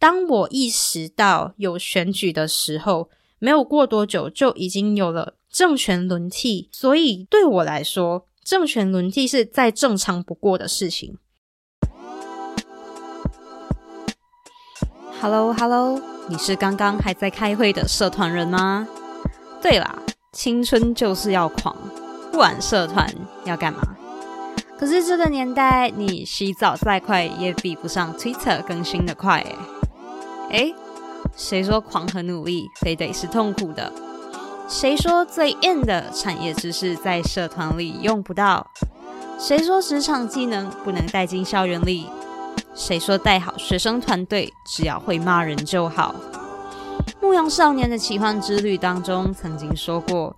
当我意识到有选举的时候，没有过多久就已经有了政权轮替，所以对我来说，政权轮替是再正常不过的事情。Hello，Hello，你是刚刚还在开会的社团人吗？对啦，青春就是要狂，不玩社团要干嘛？可是这个年代，你洗澡再快也比不上 Twitter 更新的快诶。诶，谁说狂和努力非得是痛苦的？谁说最硬的产业知识在社团里用不到？谁说职场技能不能带进校园里？谁说带好学生团队只要会骂人就好？牧羊少年的奇幻之旅当中曾经说过，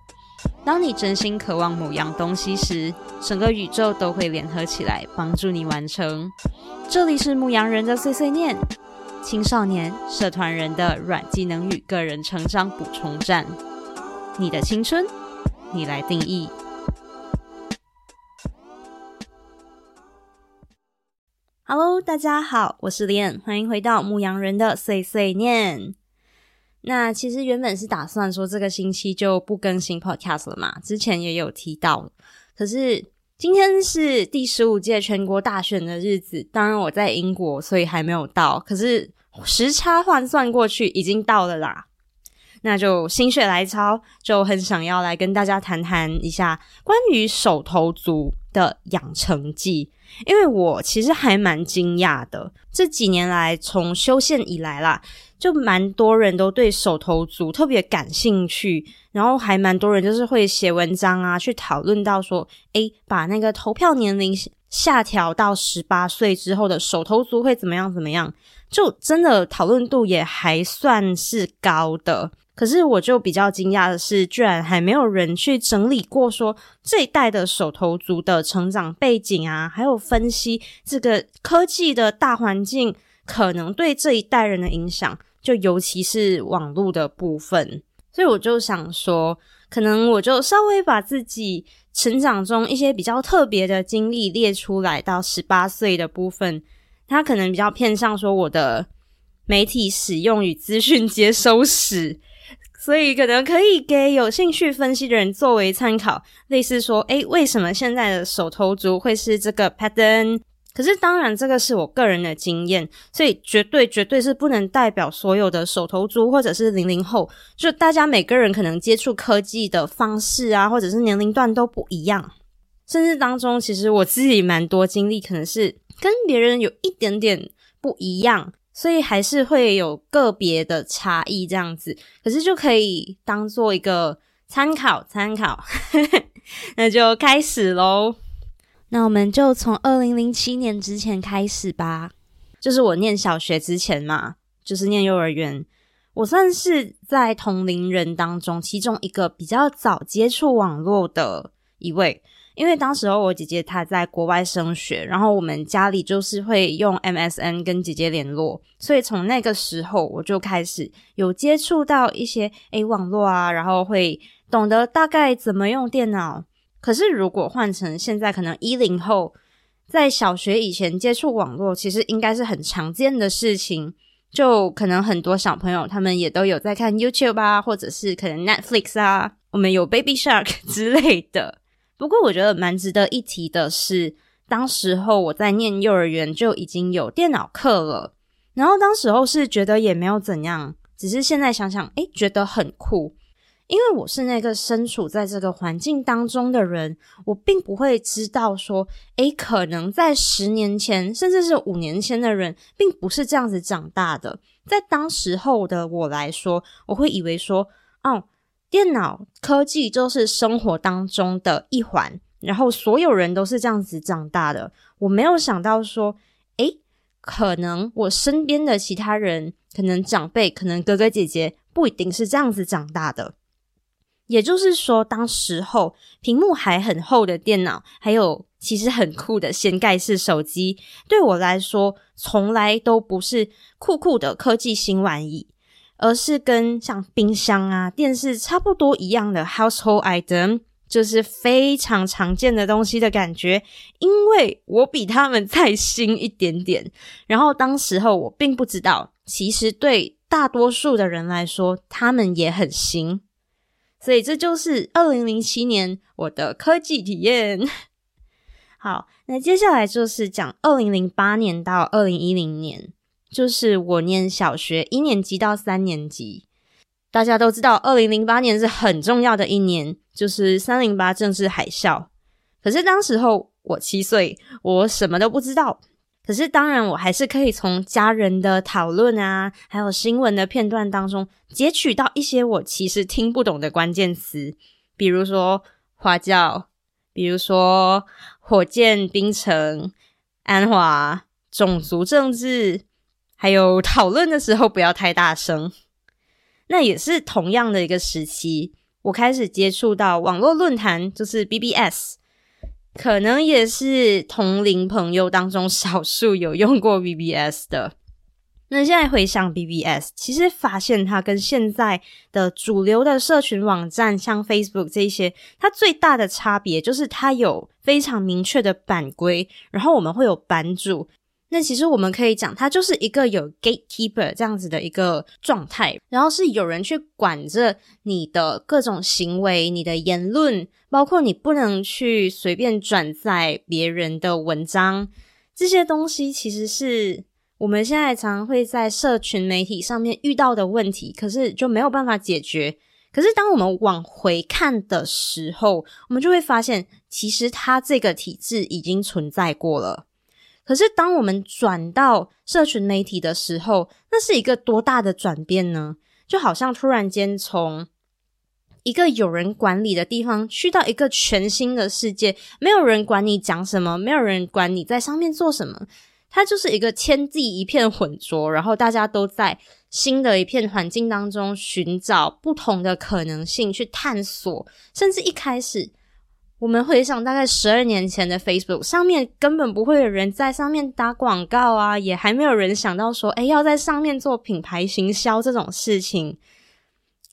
当你真心渴望某样东西时，整个宇宙都会联合起来帮助你完成。这里是牧羊人的碎碎念，青少年社团人的软技能与个人成长补充站。你的青春，你来定义。Hello，大家好，我是莲，欢迎回到牧羊人的碎碎念。那其实原本是打算说这个星期就不更新 Podcast 了嘛，之前也有提到。可是今天是第十五届全国大选的日子，当然我在英国，所以还没有到。可是时差换算过去，已经到了啦。那就心血来潮，就很想要来跟大家谈谈一下关于手头族的养成记，因为我其实还蛮惊讶的。这几年来，从修宪以来啦，就蛮多人都对手头族特别感兴趣，然后还蛮多人就是会写文章啊，去讨论到说，诶，把那个投票年龄下调到十八岁之后的手头族会怎么样怎么样，就真的讨论度也还算是高的。可是我就比较惊讶的是，居然还没有人去整理过说这一代的手头族的成长背景啊，还有分析这个科技的大环境可能对这一代人的影响，就尤其是网络的部分。所以我就想说，可能我就稍微把自己成长中一些比较特别的经历列出来，到十八岁的部分，它可能比较偏向说我的媒体使用与资讯接收史。所以可能可以给有兴趣分析的人作为参考，类似说，诶，为什么现在的手头族会是这个 pattern？可是当然，这个是我个人的经验，所以绝对绝对是不能代表所有的手头族或者是零零后，就大家每个人可能接触科技的方式啊，或者是年龄段都不一样，甚至当中其实我自己蛮多经历，可能是跟别人有一点点不一样。所以还是会有个别的差异这样子，可是就可以当做一个参考参考。那就开始喽。那我们就从二零零七年之前开始吧，就是我念小学之前嘛，就是念幼儿园，我算是在同龄人当中其中一个比较早接触网络的一位。因为当时候我姐姐她在国外升学，然后我们家里就是会用 MSN 跟姐姐联络，所以从那个时候我就开始有接触到一些诶网络啊，然后会懂得大概怎么用电脑。可是如果换成现在，可能一零后在小学以前接触网络，其实应该是很常见的事情。就可能很多小朋友他们也都有在看 YouTube 啊，或者是可能 Netflix 啊，我们有 Baby Shark 之类的。不过我觉得蛮值得一提的是，当时候我在念幼儿园就已经有电脑课了，然后当时候是觉得也没有怎样，只是现在想想，诶，觉得很酷，因为我是那个身处在这个环境当中的人，我并不会知道说，诶，可能在十年前甚至是五年前的人，并不是这样子长大的，在当时候的我来说，我会以为说，哦。电脑科技就是生活当中的一环，然后所有人都是这样子长大的。我没有想到说，诶，可能我身边的其他人，可能长辈，可能哥哥姐姐，不一定是这样子长大的。也就是说，当时候屏幕还很厚的电脑，还有其实很酷的掀盖式手机，对我来说，从来都不是酷酷的科技新玩意。而是跟像冰箱啊、电视差不多一样的 household item，就是非常常见的东西的感觉。因为我比他们再新一点点，然后当时候我并不知道其实对大多数的人来说，他们也很新。所以这就是二零零七年我的科技体验。好，那接下来就是讲二零零八年到二零一零年，就是我念小学一年级到三年级。大家都知道，二零零八年是很重要的一年，就是三零八政治海啸。可是当时候我七岁，我什么都不知道。可是当然，我还是可以从家人的讨论啊，还有新闻的片段当中截取到一些我其实听不懂的关键词，比如说花轿，比如说。火箭、冰城、安华、种族政治，还有讨论的时候不要太大声。那也是同样的一个时期，我开始接触到网络论坛，就是 BBS，可能也是同龄朋友当中少数有用过 BBS 的。那现在回想 BBS，其实发现它跟现在的主流的社群网站，像 Facebook 这些，它最大的差别就是它有非常明确的版规，然后我们会有版主。那其实我们可以讲，它就是一个有 gatekeeper 这样子的一个状态，然后是有人去管着你的各种行为、你的言论，包括你不能去随便转载别人的文章，这些东西其实是。我们现在常会在社群媒体上面遇到的问题，可是就没有办法解决。可是当我们往回看的时候，我们就会发现，其实它这个体制已经存在过了。可是当我们转到社群媒体的时候，那是一个多大的转变呢？就好像突然间从一个有人管理的地方，去到一个全新的世界，没有人管你讲什么，没有人管你在上面做什么。它就是一个天地一片浑浊，然后大家都在新的一片环境当中寻找不同的可能性去探索，甚至一开始我们回想大概十二年前的 Facebook 上面根本不会有人在上面打广告啊，也还没有人想到说，哎，要在上面做品牌行销这种事情。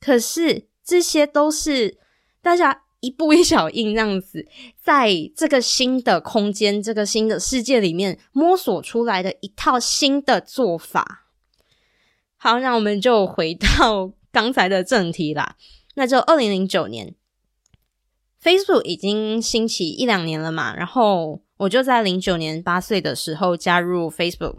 可是这些都是大家。一步一小印，这样子，在这个新的空间、这个新的世界里面摸索出来的一套新的做法。好，那我们就回到刚才的正题啦。那就二零零九年，Facebook 已经兴起一两年了嘛，然后我就在零九年八岁的时候加入 Facebook。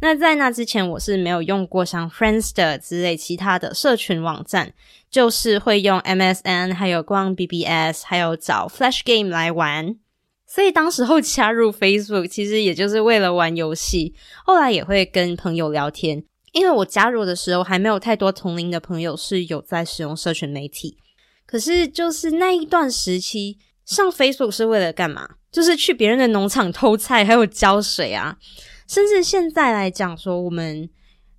那在那之前，我是没有用过像 Friendster 之类其他的社群网站，就是会用 MSN，还有逛 BBS，还有找 Flash Game 来玩。所以当时候加入 Facebook，其实也就是为了玩游戏。后来也会跟朋友聊天，因为我加入的时候还没有太多同龄的朋友是有在使用社群媒体。可是就是那一段时期，上 Facebook 是为了干嘛？就是去别人的农场偷菜，还有浇水啊。甚至现在来讲，说我们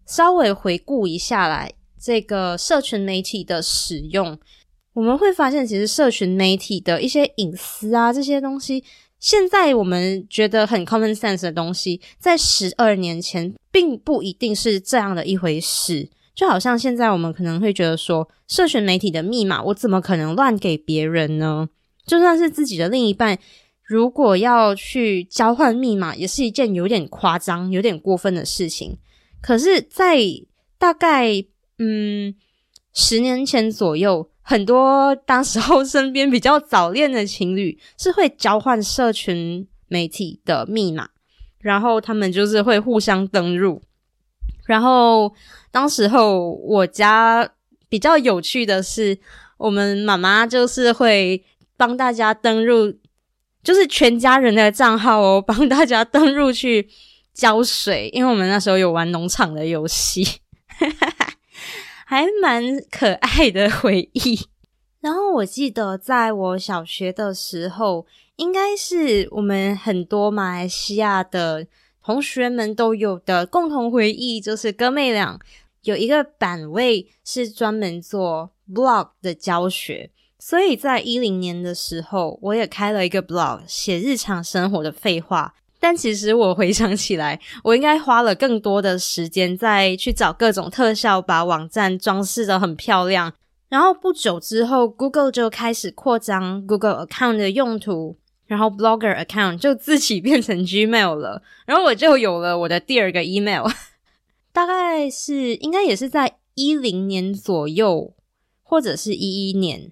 稍微回顾一下来，这个社群媒体的使用，我们会发现，其实社群媒体的一些隐私啊，这些东西，现在我们觉得很 common sense 的东西，在十二年前并不一定是这样的一回事。就好像现在我们可能会觉得说，社群媒体的密码，我怎么可能乱给别人呢？就算是自己的另一半。如果要去交换密码，也是一件有点夸张、有点过分的事情。可是，在大概嗯十年前左右，很多当时候身边比较早恋的情侣是会交换社群媒体的密码，然后他们就是会互相登入。然后当时候我家比较有趣的是，我们妈妈就是会帮大家登入。就是全家人的账号哦，帮大家登入去浇水，因为我们那时候有玩农场的游戏，还蛮可爱的回忆。然后我记得在我小学的时候，应该是我们很多马来西亚的同学们都有的共同回忆，就是哥妹俩有一个版位是专门做 blog 的教学。所以在一零年的时候，我也开了一个 blog，写日常生活的废话。但其实我回想起来，我应该花了更多的时间在去找各种特效，把网站装饰的很漂亮。然后不久之后，Google 就开始扩张 Google account 的用途，然后 Blogger account 就自己变成 Gmail 了。然后我就有了我的第二个 email。大概是应该也是在一零年左右，或者是一一年。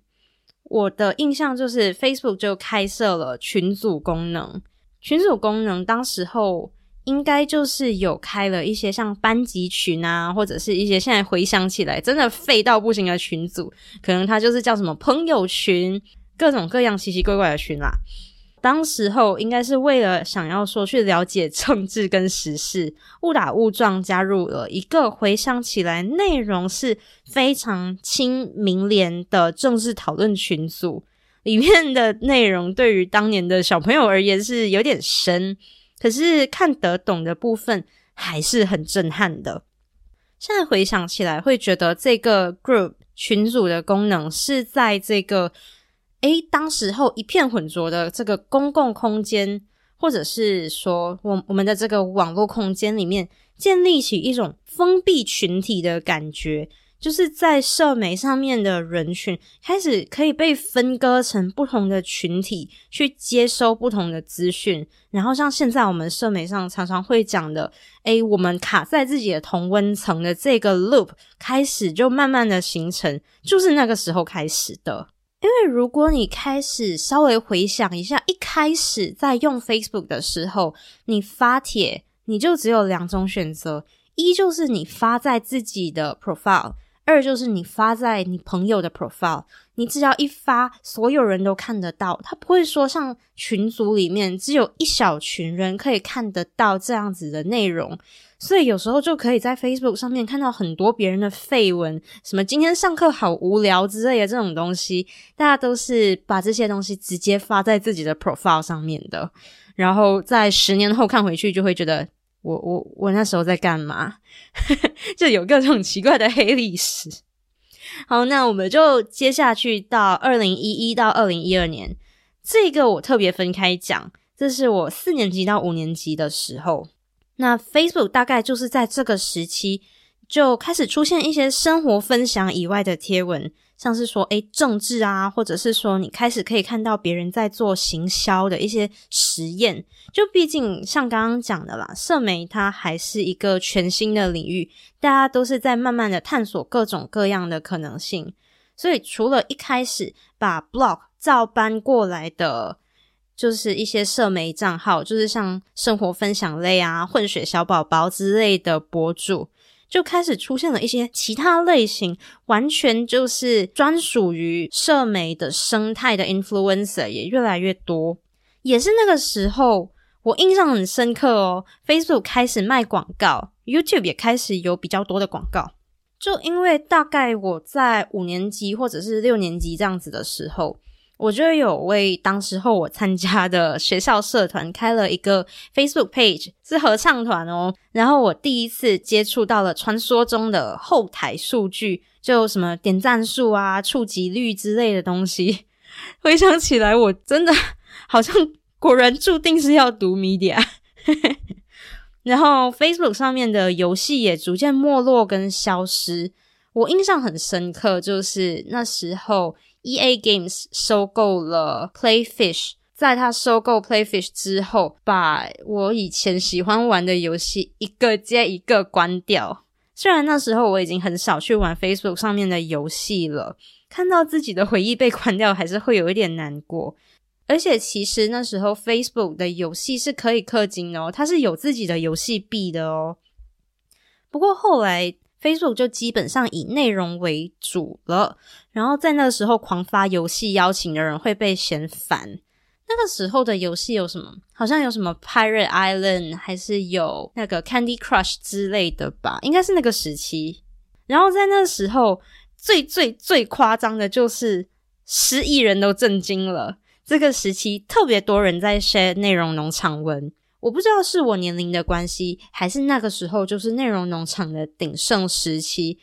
我的印象就是 Facebook 就开设了群组功能，群组功能当时候应该就是有开了一些像班级群啊，或者是一些现在回想起来真的废到不行的群组，可能它就是叫什么朋友群，各种各样奇奇怪怪的群啦。当时候应该是为了想要说去了解政治跟时事，误打误撞加入了一个回想起来内容是非常亲民联的政治讨论群组，里面的内容对于当年的小朋友而言是有点深，可是看得懂的部分还是很震撼的。现在回想起来，会觉得这个 group 群组的功能是在这个。诶，当时候一片混浊的这个公共空间，或者是说我我们的这个网络空间里面，建立起一种封闭群体的感觉，就是在社媒上面的人群开始可以被分割成不同的群体，去接收不同的资讯。然后像现在我们社媒上常常会讲的，诶，我们卡在自己的同温层的这个 loop 开始就慢慢的形成，就是那个时候开始的。因为如果你开始稍微回想一下，一开始在用 Facebook 的时候，你发帖，你就只有两种选择：一就是你发在自己的 profile，二就是你发在你朋友的 profile。你只要一发，所有人都看得到，他不会说像群组里面只有一小群人可以看得到这样子的内容。所以有时候就可以在 Facebook 上面看到很多别人的绯闻，什么今天上课好无聊之类的这种东西，大家都是把这些东西直接发在自己的 profile 上面的，然后在十年后看回去，就会觉得我我我那时候在干嘛？就有各种奇怪的黑历史。好，那我们就接下去到二零一一到二零一二年，这个我特别分开讲，这是我四年级到五年级的时候。那 Facebook 大概就是在这个时期就开始出现一些生活分享以外的贴文，像是说诶政治啊，或者是说你开始可以看到别人在做行销的一些实验。就毕竟像刚刚讲的啦，社媒它还是一个全新的领域，大家都是在慢慢的探索各种各样的可能性。所以除了一开始把 blog 照搬过来的。就是一些社媒账号，就是像生活分享类啊、混血小宝宝之类的博主，就开始出现了一些其他类型，完全就是专属于社媒的生态的 influencer 也越来越多。也是那个时候，我印象很深刻哦。Facebook 开始卖广告，YouTube 也开始有比较多的广告。就因为大概我在五年级或者是六年级这样子的时候。我就有为当时候我参加的学校社团开了一个 Facebook page，是合唱团哦。然后我第一次接触到了传说中的后台数据，就什么点赞数啊、触及率之类的东西。回想起来，我真的 好像果然注定是要读 media。然后 Facebook 上面的游戏也逐渐没落跟消失。我印象很深刻，就是那时候。E A Games 收购了 Playfish，在他收购 Playfish 之后，把我以前喜欢玩的游戏一个接一个关掉。虽然那时候我已经很少去玩 Facebook 上面的游戏了，看到自己的回忆被关掉，还是会有一点难过。而且其实那时候 Facebook 的游戏是可以氪金的哦，它是有自己的游戏币的哦。不过后来。Facebook 就基本上以内容为主了，然后在那个时候狂发游戏邀请的人会被嫌烦。那个时候的游戏有什么？好像有什么 Pirate Island，还是有那个 Candy Crush 之类的吧？应该是那个时期。然后在那个时候，最最最夸张的就是十亿人都震惊了。这个时期特别多人在 share 内容农场文。我不知道是我年龄的关系，还是那个时候就是内容农场的鼎盛时期。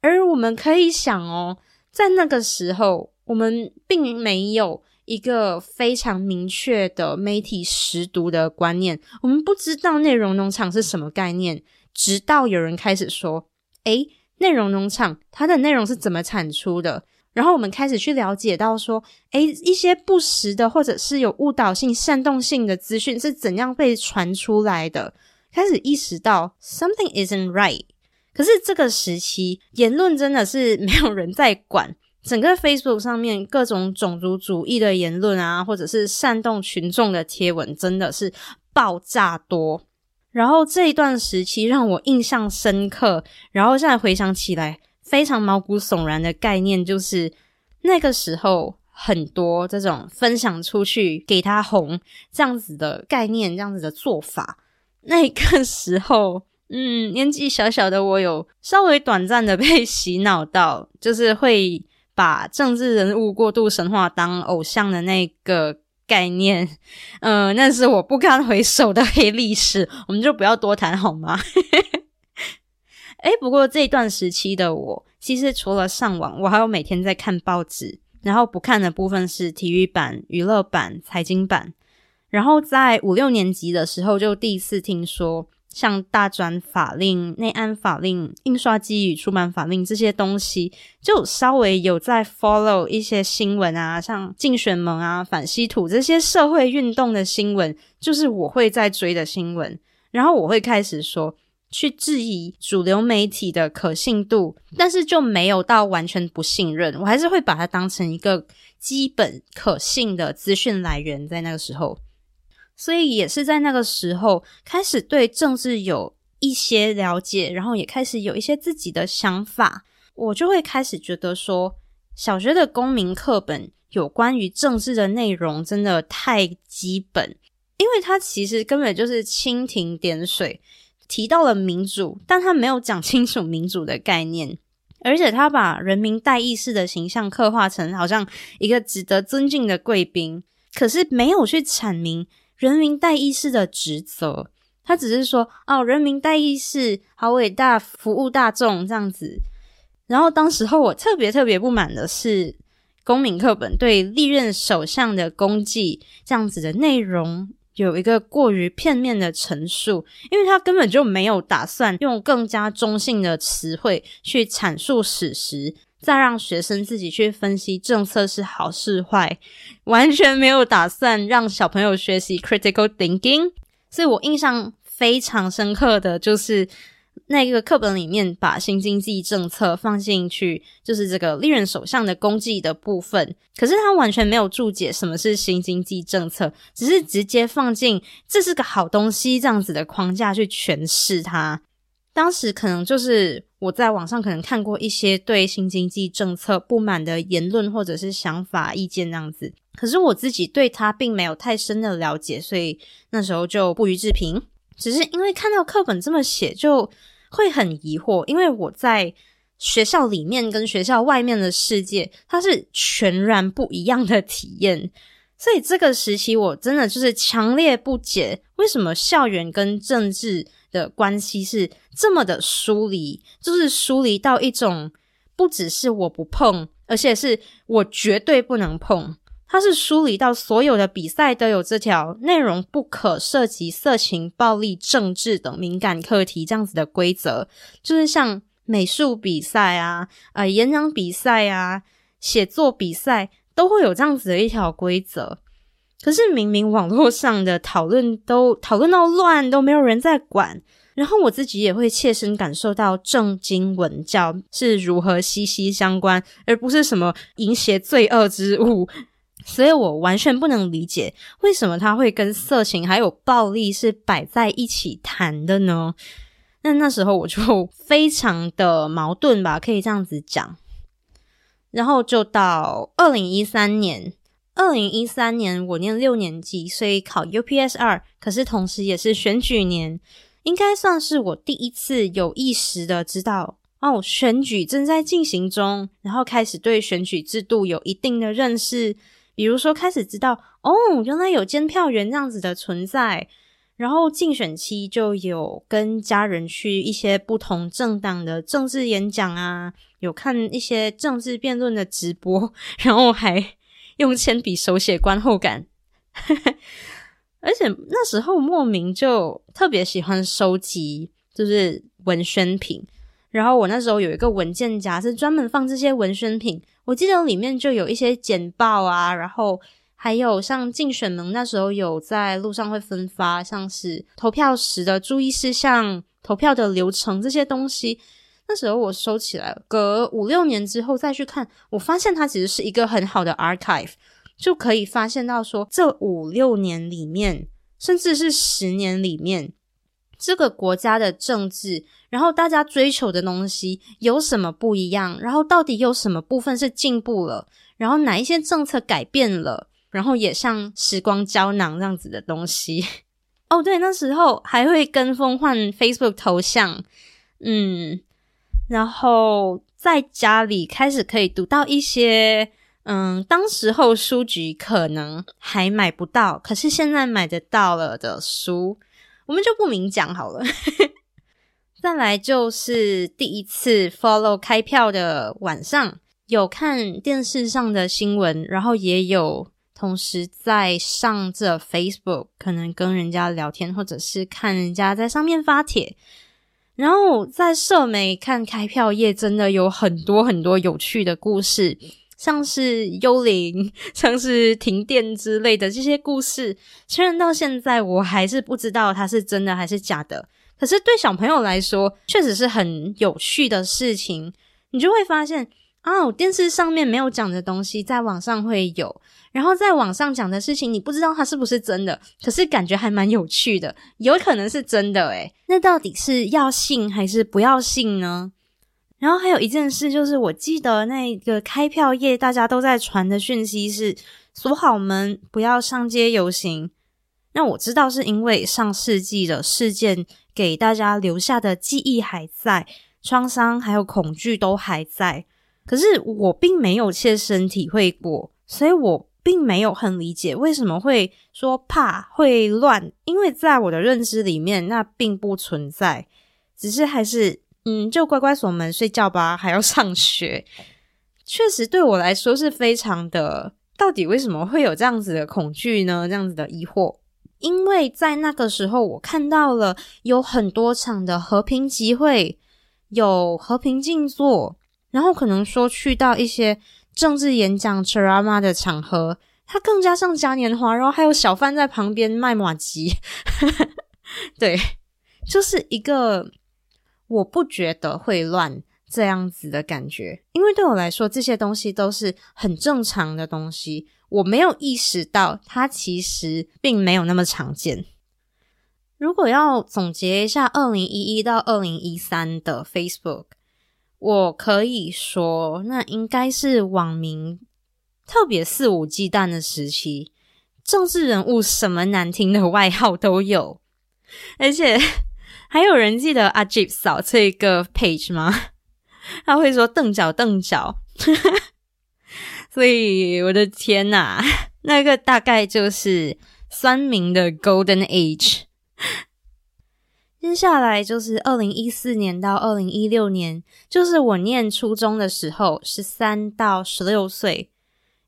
而我们可以想哦，在那个时候，我们并没有一个非常明确的媒体识读的观念，我们不知道内容农场是什么概念。直到有人开始说：“诶，内容农场它的内容是怎么产出的？”然后我们开始去了解到说，诶，一些不实的或者是有误导性、煽动性的资讯是怎样被传出来的。开始意识到 something isn't right，可是这个时期言论真的是没有人在管，整个 Facebook 上面各种种族主义的言论啊，或者是煽动群众的贴文，真的是爆炸多。然后这一段时期让我印象深刻，然后现在回想起来非常毛骨悚然的概念，就是那个时候很多这种分享出去给他红这样子的概念，这样子的做法。那个时候，嗯，年纪小小的我有稍微短暂的被洗脑到，就是会把政治人物过度神话当偶像的那个。概念，嗯，那是我不堪回首的黑历史，我们就不要多谈好吗？哎，不过这一段时期的我，其实除了上网，我还有每天在看报纸，然后不看的部分是体育版、娱乐版、财经版，然后在五六年级的时候，就第一次听说。像大专法令、内安法令、印刷机与出版法令这些东西，就稍微有在 follow 一些新闻啊，像竞选盟啊、反稀土这些社会运动的新闻，就是我会在追的新闻。然后我会开始说，去质疑主流媒体的可信度，但是就没有到完全不信任，我还是会把它当成一个基本可信的资讯来源，在那个时候。所以也是在那个时候开始对政治有一些了解，然后也开始有一些自己的想法。我就会开始觉得说，小学的公民课本有关于政治的内容真的太基本，因为它其实根本就是蜻蜓点水提到了民主，但他没有讲清楚民主的概念，而且他把人民代议士的形象刻画成好像一个值得尊敬的贵宾，可是没有去阐明。人民代议士的职责，他只是说哦，人民代议士好伟大，服务大众这样子。然后当时候我特别特别不满的是，公民课本对历任首相的功绩这样子的内容有一个过于片面的陈述，因为他根本就没有打算用更加中性的词汇去阐述史实。再让学生自己去分析政策是好是坏，完全没有打算让小朋友学习 critical thinking。所以我印象非常深刻的就是那个课本里面把新经济政策放进去，就是这个历任首相的功绩的部分。可是他完全没有注解什么是新经济政策，只是直接放进这是个好东西这样子的框架去诠释它。当时可能就是我在网上可能看过一些对新经济政策不满的言论或者是想法意见这样子，可是我自己对他并没有太深的了解，所以那时候就不予置评。只是因为看到课本这么写，就会很疑惑，因为我在学校里面跟学校外面的世界，它是全然不一样的体验，所以这个时期我真的就是强烈不解，为什么校园跟政治。的关系是这么的疏离，就是疏离到一种不只是我不碰，而且是我绝对不能碰。它是梳理到所有的比赛都有这条内容不可涉及色情、暴力、政治等敏感课题这样子的规则，就是像美术比赛啊、呃演讲比赛啊、写作比赛都会有这样子的一条规则。可是明明网络上的讨论都讨论到乱，都没有人在管。然后我自己也会切身感受到正经文教是如何息息相关，而不是什么淫邪罪恶之物。所以我完全不能理解为什么他会跟色情还有暴力是摆在一起谈的呢？那那时候我就非常的矛盾吧，可以这样子讲。然后就到二零一三年。二零一三年我念六年级，所以考 UPS 二，可是同时也是选举年，应该算是我第一次有意识的知道哦，选举正在进行中，然后开始对选举制度有一定的认识，比如说开始知道哦，原来有监票员这样子的存在，然后竞选期就有跟家人去一些不同政党的政治演讲啊，有看一些政治辩论的直播，然后还。用铅笔手写观后感，而且那时候莫名就特别喜欢收集，就是文宣品。然后我那时候有一个文件夹，是专门放这些文宣品。我记得里面就有一些简报啊，然后还有像竞选门那时候有在路上会分发，像是投票时的注意事项、投票的流程这些东西。那时候我收起来了，隔五六年之后再去看，我发现它其实是一个很好的 archive，就可以发现到说这五六年里面，甚至是十年里面，这个国家的政治，然后大家追求的东西有什么不一样，然后到底有什么部分是进步了，然后哪一些政策改变了，然后也像时光胶囊这样子的东西。哦，对，那时候还会跟风换 Facebook 头像，嗯。然后在家里开始可以读到一些，嗯，当时候书局可能还买不到，可是现在买得到了的书，我们就不明讲好了。再来就是第一次 follow 开票的晚上，有看电视上的新闻，然后也有同时在上着 Facebook，可能跟人家聊天，或者是看人家在上面发帖。然后在社媒看开票页，真的有很多很多有趣的故事，像是幽灵、像是停电之类的这些故事。虽然到现在我还是不知道它是真的还是假的，可是对小朋友来说，确实是很有趣的事情。你就会发现。哦，电视上面没有讲的东西，在网上会有；然后在网上讲的事情，你不知道它是不是真的，可是感觉还蛮有趣的，有可能是真的诶那到底是要信还是不要信呢？然后还有一件事，就是我记得那个开票页，大家都在传的讯息是锁好门，不要上街游行。那我知道是因为上世纪的事件给大家留下的记忆还在，创伤还有恐惧都还在。可是我并没有切身体会过，所以我并没有很理解为什么会说怕会乱，因为在我的认知里面，那并不存在，只是还是嗯，就乖乖锁门睡觉吧，还要上学。确实对我来说是非常的，到底为什么会有这样子的恐惧呢？这样子的疑惑，因为在那个时候，我看到了有很多场的和平集会，有和平静坐。然后可能说去到一些政治演讲、drama 的场合，它更加像嘉年华，然后还有小贩在旁边卖马吉，对，就是一个我不觉得会乱这样子的感觉，因为对我来说这些东西都是很正常的东西，我没有意识到它其实并没有那么常见。如果要总结一下二零一一到二零一三的 Facebook。我可以说，那应该是网民特别肆无忌惮的时期，政治人物什么难听的外号都有，而且还有人记得阿 j i p 扫这个 page 吗？他会说瞪脚瞪脚，所以我的天呐，那个大概就是酸民的 Golden Age。接下来就是二零一四年到二零一六年，就是我念初中的时候，十三到十六岁。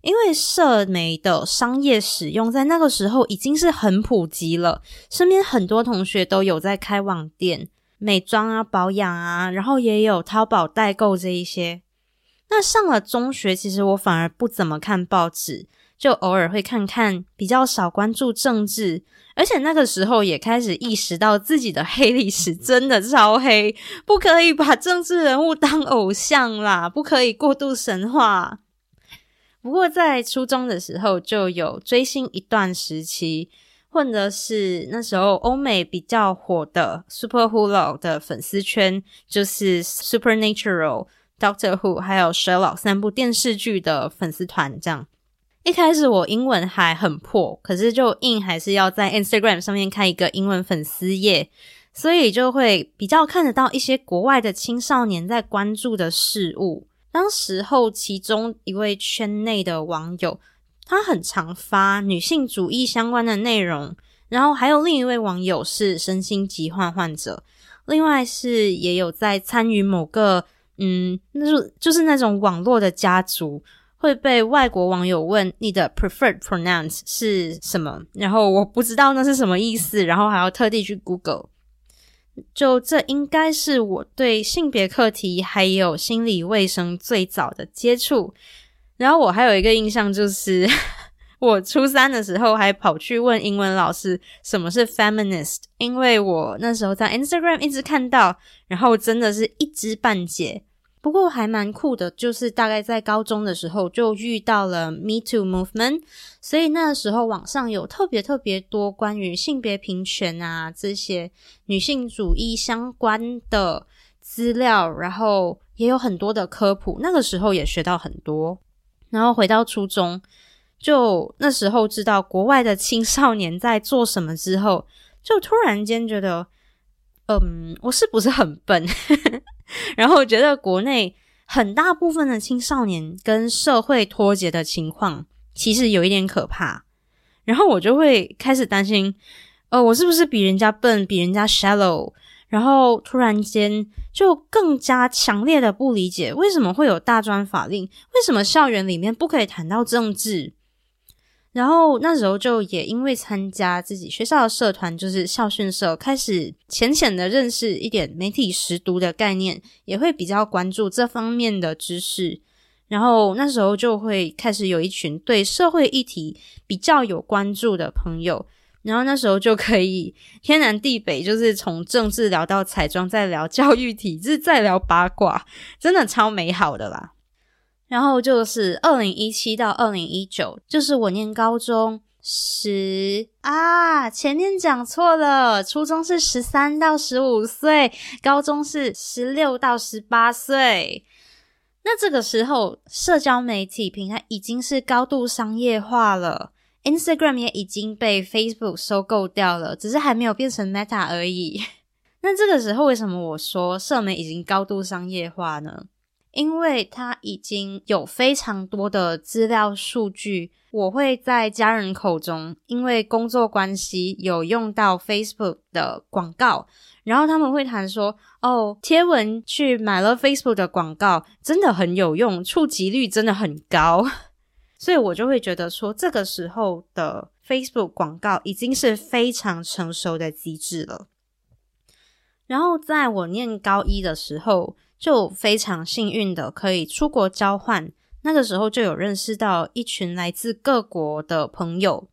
因为社媒的商业使用在那个时候已经是很普及了，身边很多同学都有在开网店、美妆啊、保养啊，然后也有淘宝代购这一些。那上了中学，其实我反而不怎么看报纸。就偶尔会看看，比较少关注政治，而且那个时候也开始意识到自己的黑历史真的超黑，不可以把政治人物当偶像啦，不可以过度神话。不过在初中的时候就有追星一段时期，或者是那时候欧美比较火的 Super Hulu 的粉丝圈，就是 Supernatural、Doctor Who 还有 Sherlock 三部电视剧的粉丝团这样。一开始我英文还很破，可是就硬还是要在 Instagram 上面开一个英文粉丝页，所以就会比较看得到一些国外的青少年在关注的事物。当时候，其中一位圈内的网友，他很常发女性主义相关的内容，然后还有另一位网友是身心疾患患者，另外是也有在参与某个嗯，那就就是那种网络的家族。会被外国网友问你的 preferred pronounce 是什么，然后我不知道那是什么意思，然后还要特地去 Google。就这应该是我对性别课题还有心理卫生最早的接触。然后我还有一个印象就是，我初三的时候还跑去问英文老师什么是 feminist，因为我那时候在 Instagram 一直看到，然后真的是一知半解。不过还蛮酷的，就是大概在高中的时候就遇到了 Me Too movement，所以那时候网上有特别特别多关于性别平权啊这些女性主义相关的资料，然后也有很多的科普，那个时候也学到很多。然后回到初中，就那时候知道国外的青少年在做什么之后，就突然间觉得，嗯，我是不是很笨？然后我觉得国内很大部分的青少年跟社会脱节的情况，其实有一点可怕。然后我就会开始担心，呃，我是不是比人家笨，比人家 shallow？然后突然间就更加强烈的不理解，为什么会有大专法令？为什么校园里面不可以谈到政治？然后那时候就也因为参加自己学校的社团，就是校训社，开始浅浅的认识一点媒体识读的概念，也会比较关注这方面的知识。然后那时候就会开始有一群对社会议题比较有关注的朋友，然后那时候就可以天南地北，就是从政治聊到彩妆，再聊教育体制，再聊八卦，真的超美好的啦。然后就是二零一七到二零一九，就是我念高中十啊，前面讲错了，初中是十三到十五岁，高中是十六到十八岁。那这个时候，社交媒体平台已经是高度商业化了，Instagram 也已经被 Facebook 收购掉了，只是还没有变成 Meta 而已。那这个时候，为什么我说社媒已经高度商业化呢？因为它已经有非常多的资料数据，我会在家人口中，因为工作关系有用到 Facebook 的广告，然后他们会谈说：“哦，贴文去买了 Facebook 的广告，真的很有用，触及率真的很高。”所以我就会觉得说，这个时候的 Facebook 广告已经是非常成熟的机制了。然后在我念高一的时候。就非常幸运的可以出国交换，那个时候就有认识到一群来自各国的朋友，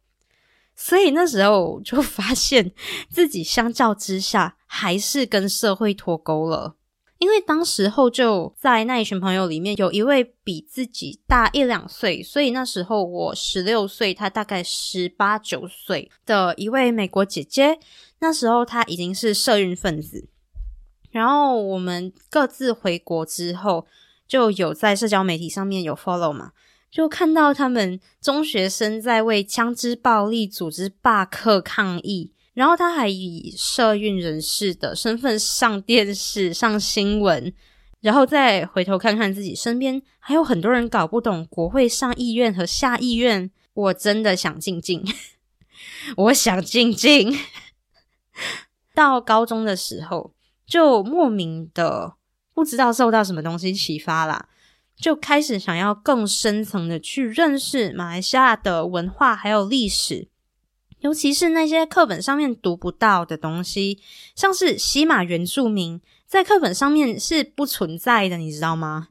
所以那时候就 发现自己相较之下还是跟社会脱钩了。因为当时候就在那一群朋友里面有一位比自己大一两岁，所以那时候我十六岁，他大概十八九岁的一位美国姐姐，那时候她已经是社运分子。然后我们各自回国之后，就有在社交媒体上面有 follow 嘛，就看到他们中学生在为枪支暴力组织罢课抗议，然后他还以社运人士的身份上电视、上新闻，然后再回头看看自己身边还有很多人搞不懂国会上议院和下议院，我真的想静静，我想静静。到高中的时候。就莫名的不知道受到什么东西启发啦，就开始想要更深层的去认识马来西亚的文化还有历史，尤其是那些课本上面读不到的东西，像是西马原住民，在课本上面是不存在的，你知道吗？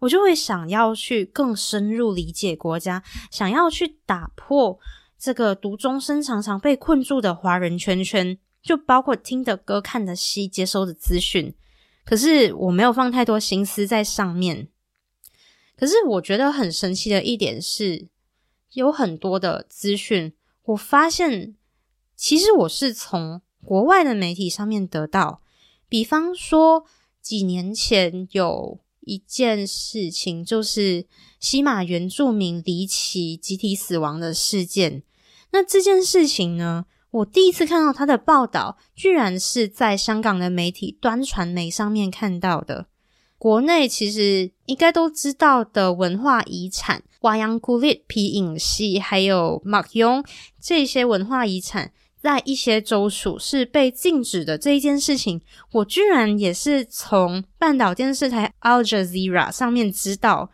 我就会想要去更深入理解国家，想要去打破这个读中生常常被困住的华人圈圈。就包括听的歌、看的戏、接收的资讯，可是我没有放太多心思在上面。可是我觉得很神奇的一点是，有很多的资讯，我发现其实我是从国外的媒体上面得到。比方说，几年前有一件事情，就是西马原住民离奇集体死亡的事件。那这件事情呢？我第一次看到他的报道，居然是在香港的媒体端传媒上面看到的。国内其实应该都知道的文化遗产，瓦扬古列皮影戏，还有马雍这些文化遗产，在一些州属是被禁止的。这一件事情，我居然也是从半岛电视台 Al Jazeera 上面知道。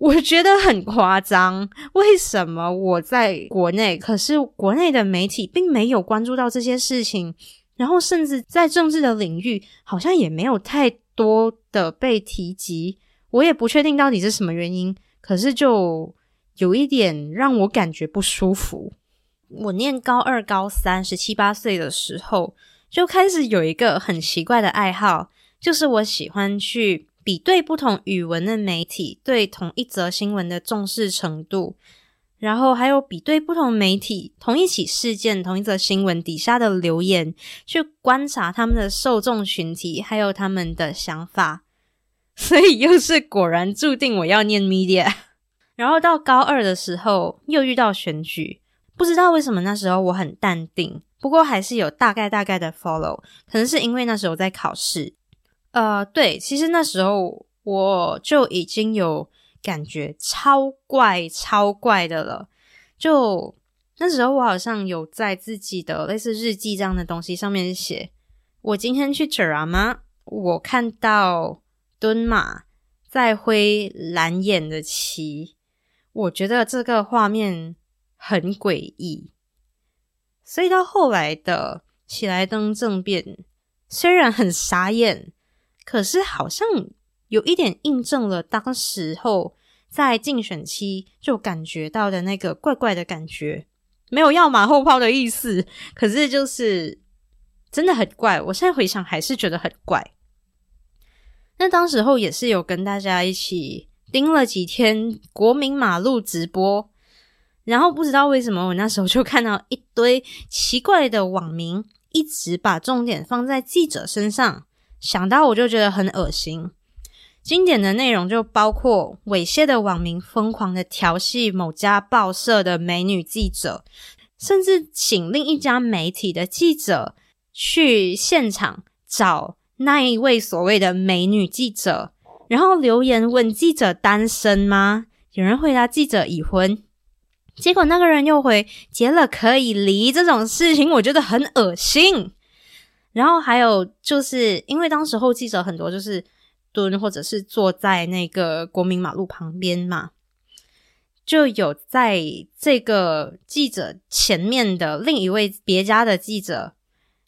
我觉得很夸张，为什么我在国内，可是国内的媒体并没有关注到这些事情，然后甚至在政治的领域，好像也没有太多的被提及。我也不确定到底是什么原因，可是就有一点让我感觉不舒服。我念高二、高三，十七八岁的时候，就开始有一个很奇怪的爱好，就是我喜欢去比对不同语文的媒体对同一则新闻的重视程度。然后还有比对不同媒体同一起事件、同一则新闻底下的留言，去观察他们的受众群体，还有他们的想法。所以又是果然注定我要念 media。然后到高二的时候又遇到选举，不知道为什么那时候我很淡定，不过还是有大概大概的 follow。可能是因为那时候在考试。呃，对，其实那时候我就已经有。感觉超怪、超怪的了。就那时候，我好像有在自己的类似日记这样的东西上面写：我今天去 c h a 吗？我看到蹲马在挥蓝眼的旗，我觉得这个画面很诡异。所以到后来的喜来登政变，虽然很傻眼，可是好像。有一点印证了当时候在竞选期就感觉到的那个怪怪的感觉，没有要马后炮的意思，可是就是真的很怪。我现在回想还是觉得很怪。那当时候也是有跟大家一起盯了几天国民马路直播，然后不知道为什么我那时候就看到一堆奇怪的网民一直把重点放在记者身上，想到我就觉得很恶心。经典的内容就包括猥亵的网民疯狂的调戏某家报社的美女记者，甚至请另一家媒体的记者去现场找那一位所谓的美女记者，然后留言问记者单身吗？有人回答记者已婚，结果那个人又回结了可以离。这种事情我觉得很恶心。然后还有就是因为当时候记者很多就是。蹲或者是坐在那个国民马路旁边嘛，就有在这个记者前面的另一位别家的记者，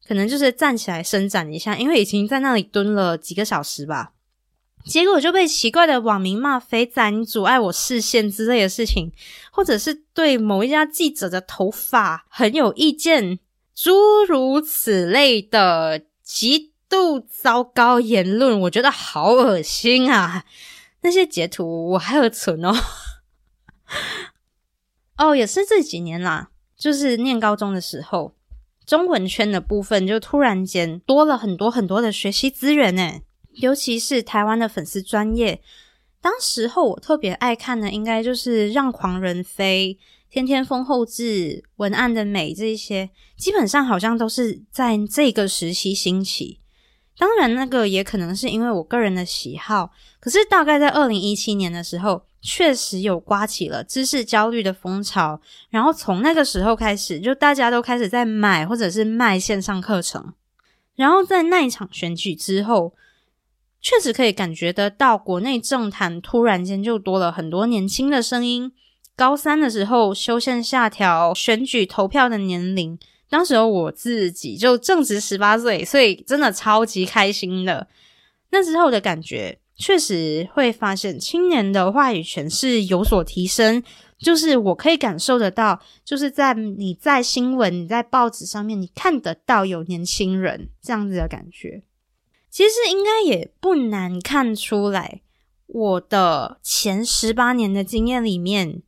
可能就是站起来伸展一下，因为已经在那里蹲了几个小时吧。结果就被奇怪的网民骂“肥仔，你阻碍我视线”之类的事情，或者是对某一家记者的头发很有意见，诸如此类的极。度糟糕言论，我觉得好恶心啊！那些截图我还有存哦。哦，也是这几年啦，就是念高中的时候，中文圈的部分就突然间多了很多很多的学习资源呢，尤其是台湾的粉丝专业。当时候我特别爱看的，应该就是《让狂人飞》、《天天丰后志》、《文案的美》这一些，基本上好像都是在这个时期兴起。当然，那个也可能是因为我个人的喜好。可是，大概在二零一七年的时候，确实有刮起了知识焦虑的风潮。然后从那个时候开始，就大家都开始在买或者是卖线上课程。然后在那一场选举之后，确实可以感觉得到国内政坛突然间就多了很多年轻的声音。高三的时候修宪下调选举投票的年龄。当时候我自己就正值十八岁，所以真的超级开心的。那之后的感觉，确实会发现青年的话语权是有所提升。就是我可以感受得到，就是在你在新闻、你在报纸上面，你看得到有年轻人这样子的感觉。其实应该也不难看出来，我的前十八年的经验里面，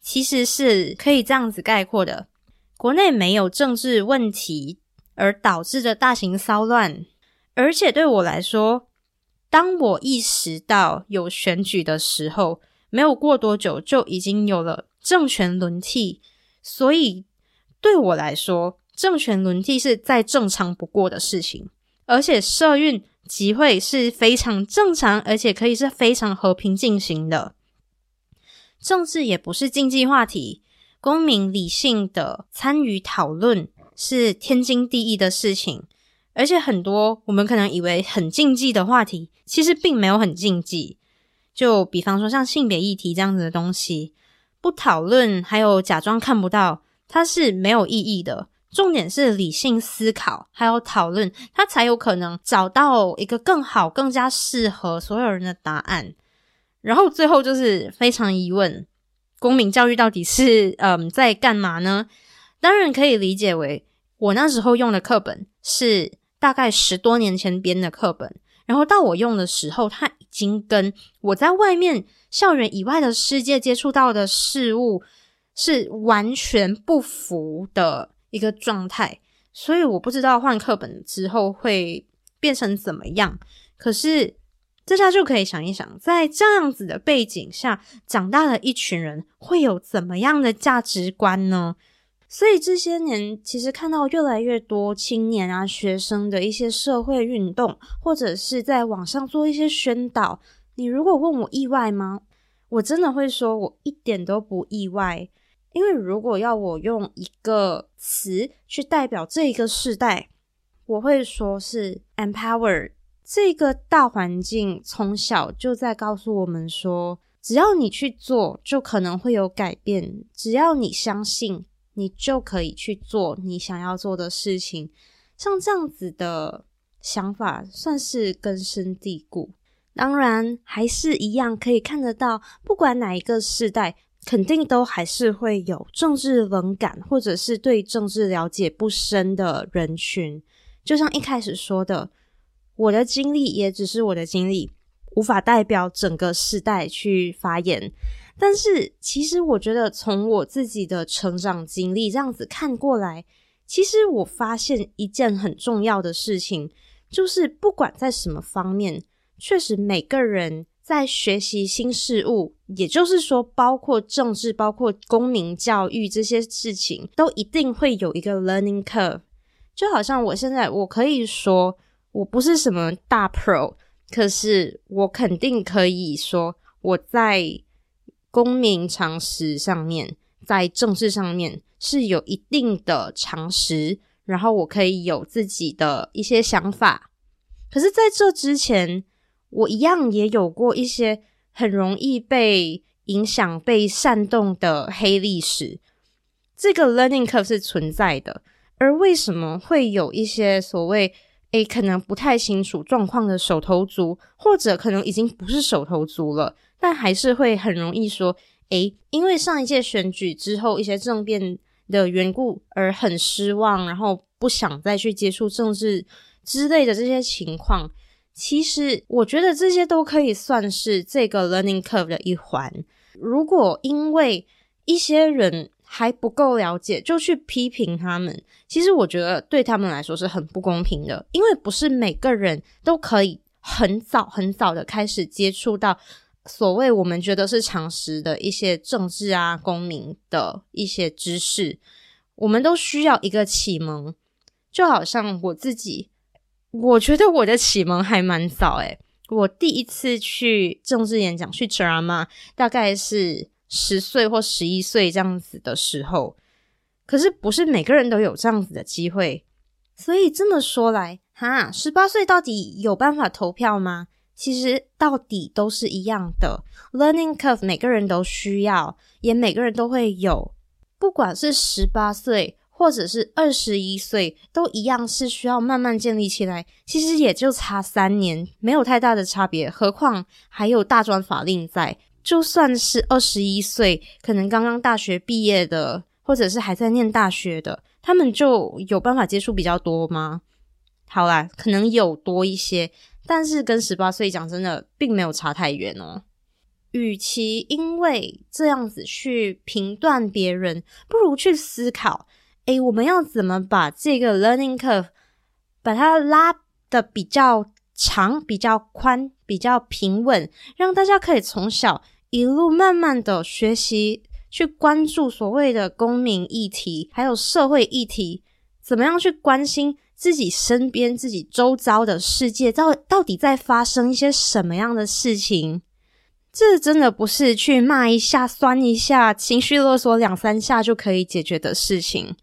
其实是可以这样子概括的。国内没有政治问题而导致的大型骚乱，而且对我来说，当我意识到有选举的时候，没有过多久就已经有了政权轮替，所以对我来说，政权轮替是再正常不过的事情，而且社运集会是非常正常，而且可以是非常和平进行的，政治也不是禁忌话题。公民理性的参与讨论是天经地义的事情，而且很多我们可能以为很禁忌的话题，其实并没有很禁忌。就比方说像性别议题这样子的东西，不讨论还有假装看不到，它是没有意义的。重点是理性思考还有讨论，它才有可能找到一个更好、更加适合所有人的答案。然后最后就是非常疑问。公民教育到底是嗯在干嘛呢？当然可以理解为我那时候用的课本是大概十多年前编的课本，然后到我用的时候，它已经跟我在外面校园以外的世界接触到的事物是完全不符的一个状态，所以我不知道换课本之后会变成怎么样。可是。大家就可以想一想，在这样子的背景下长大的一群人会有怎么样的价值观呢？所以这些年，其实看到越来越多青年啊、学生的一些社会运动，或者是在网上做一些宣导。你如果问我意外吗？我真的会说，我一点都不意外。因为如果要我用一个词去代表这一个时代，我会说是 empower。这个大环境从小就在告诉我们说，只要你去做，就可能会有改变；只要你相信，你就可以去做你想要做的事情。像这样子的想法，算是根深蒂固。当然，还是一样可以看得到，不管哪一个时代，肯定都还是会有政治冷感，或者是对政治了解不深的人群。就像一开始说的。我的经历也只是我的经历，无法代表整个世代去发言。但是，其实我觉得从我自己的成长经历这样子看过来，其实我发现一件很重要的事情，就是不管在什么方面，确实每个人在学习新事物，也就是说，包括政治、包括公民教育这些事情，都一定会有一个 learning curve。就好像我现在，我可以说。我不是什么大 pro，可是我肯定可以说我在公民常识上面，在政治上面是有一定的常识，然后我可以有自己的一些想法。可是在这之前，我一样也有过一些很容易被影响、被煽动的黑历史。这个 learning curve 是存在的，而为什么会有一些所谓？诶，可能不太清楚状况的手头族，或者可能已经不是手头族了，但还是会很容易说，诶，因为上一届选举之后一些政变的缘故而很失望，然后不想再去接触政治之类的这些情况。其实，我觉得这些都可以算是这个 learning curve 的一环。如果因为一些人，还不够了解就去批评他们，其实我觉得对他们来说是很不公平的，因为不是每个人都可以很早很早的开始接触到所谓我们觉得是常识的一些政治啊、公民的一些知识，我们都需要一个启蒙。就好像我自己，我觉得我的启蒙还蛮早诶，我第一次去政治演讲去 drama 大概是。十岁或十一岁这样子的时候，可是不是每个人都有这样子的机会，所以这么说来，哈，十八岁到底有办法投票吗？其实到底都是一样的，learning curve 每个人都需要，也每个人都会有，不管是十八岁或者是二十一岁，都一样是需要慢慢建立起来。其实也就差三年，没有太大的差别，何况还有大专法令在。就算是二十一岁，可能刚刚大学毕业的，或者是还在念大学的，他们就有办法接触比较多吗？好啦，可能有多一些，但是跟十八岁讲真的，并没有差太远哦。与其因为这样子去评断别人，不如去思考：诶，我们要怎么把这个 learning curve 把它拉的比较长、比较宽、比较平稳，让大家可以从小。一路慢慢的学习，去关注所谓的公民议题，还有社会议题，怎么样去关心自己身边、自己周遭的世界，到到底在发生一些什么样的事情？这真的不是去骂一下、酸一下、情绪勒索两三下就可以解决的事情，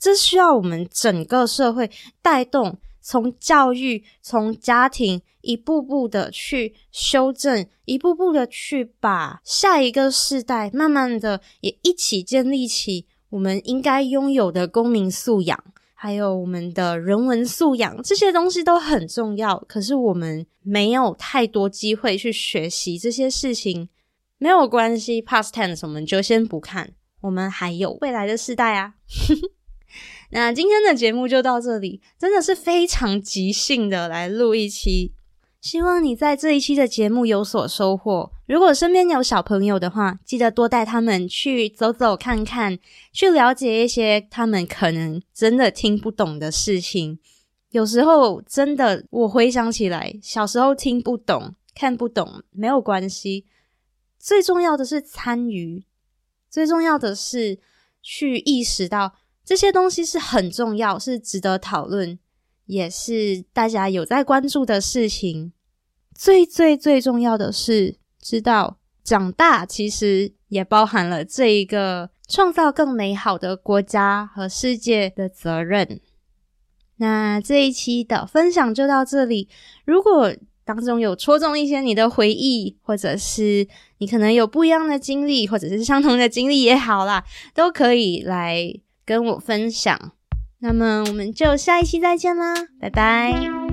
这需要我们整个社会带动。从教育，从家庭一步步的去修正，一步步的去把下一个世代慢慢的也一起建立起我们应该拥有的公民素养，还有我们的人文素养，这些东西都很重要。可是我们没有太多机会去学习这些事情，没有关系，past tense 我们就先不看，我们还有未来的世代啊。那今天的节目就到这里，真的是非常即兴的来录一期，希望你在这一期的节目有所收获。如果身边有小朋友的话，记得多带他们去走走看看，去了解一些他们可能真的听不懂的事情。有时候真的，我回想起来，小时候听不懂、看不懂没有关系，最重要的是参与，最重要的是去意识到。这些东西是很重要，是值得讨论，也是大家有在关注的事情。最最最重要的是，知道长大其实也包含了这一个创造更美好的国家和世界的责任。那这一期的分享就到这里。如果当中有戳中一些你的回忆，或者是你可能有不一样的经历，或者是相同的经历也好啦，都可以来。跟我分享，那么我们就下一期再见啦，拜拜。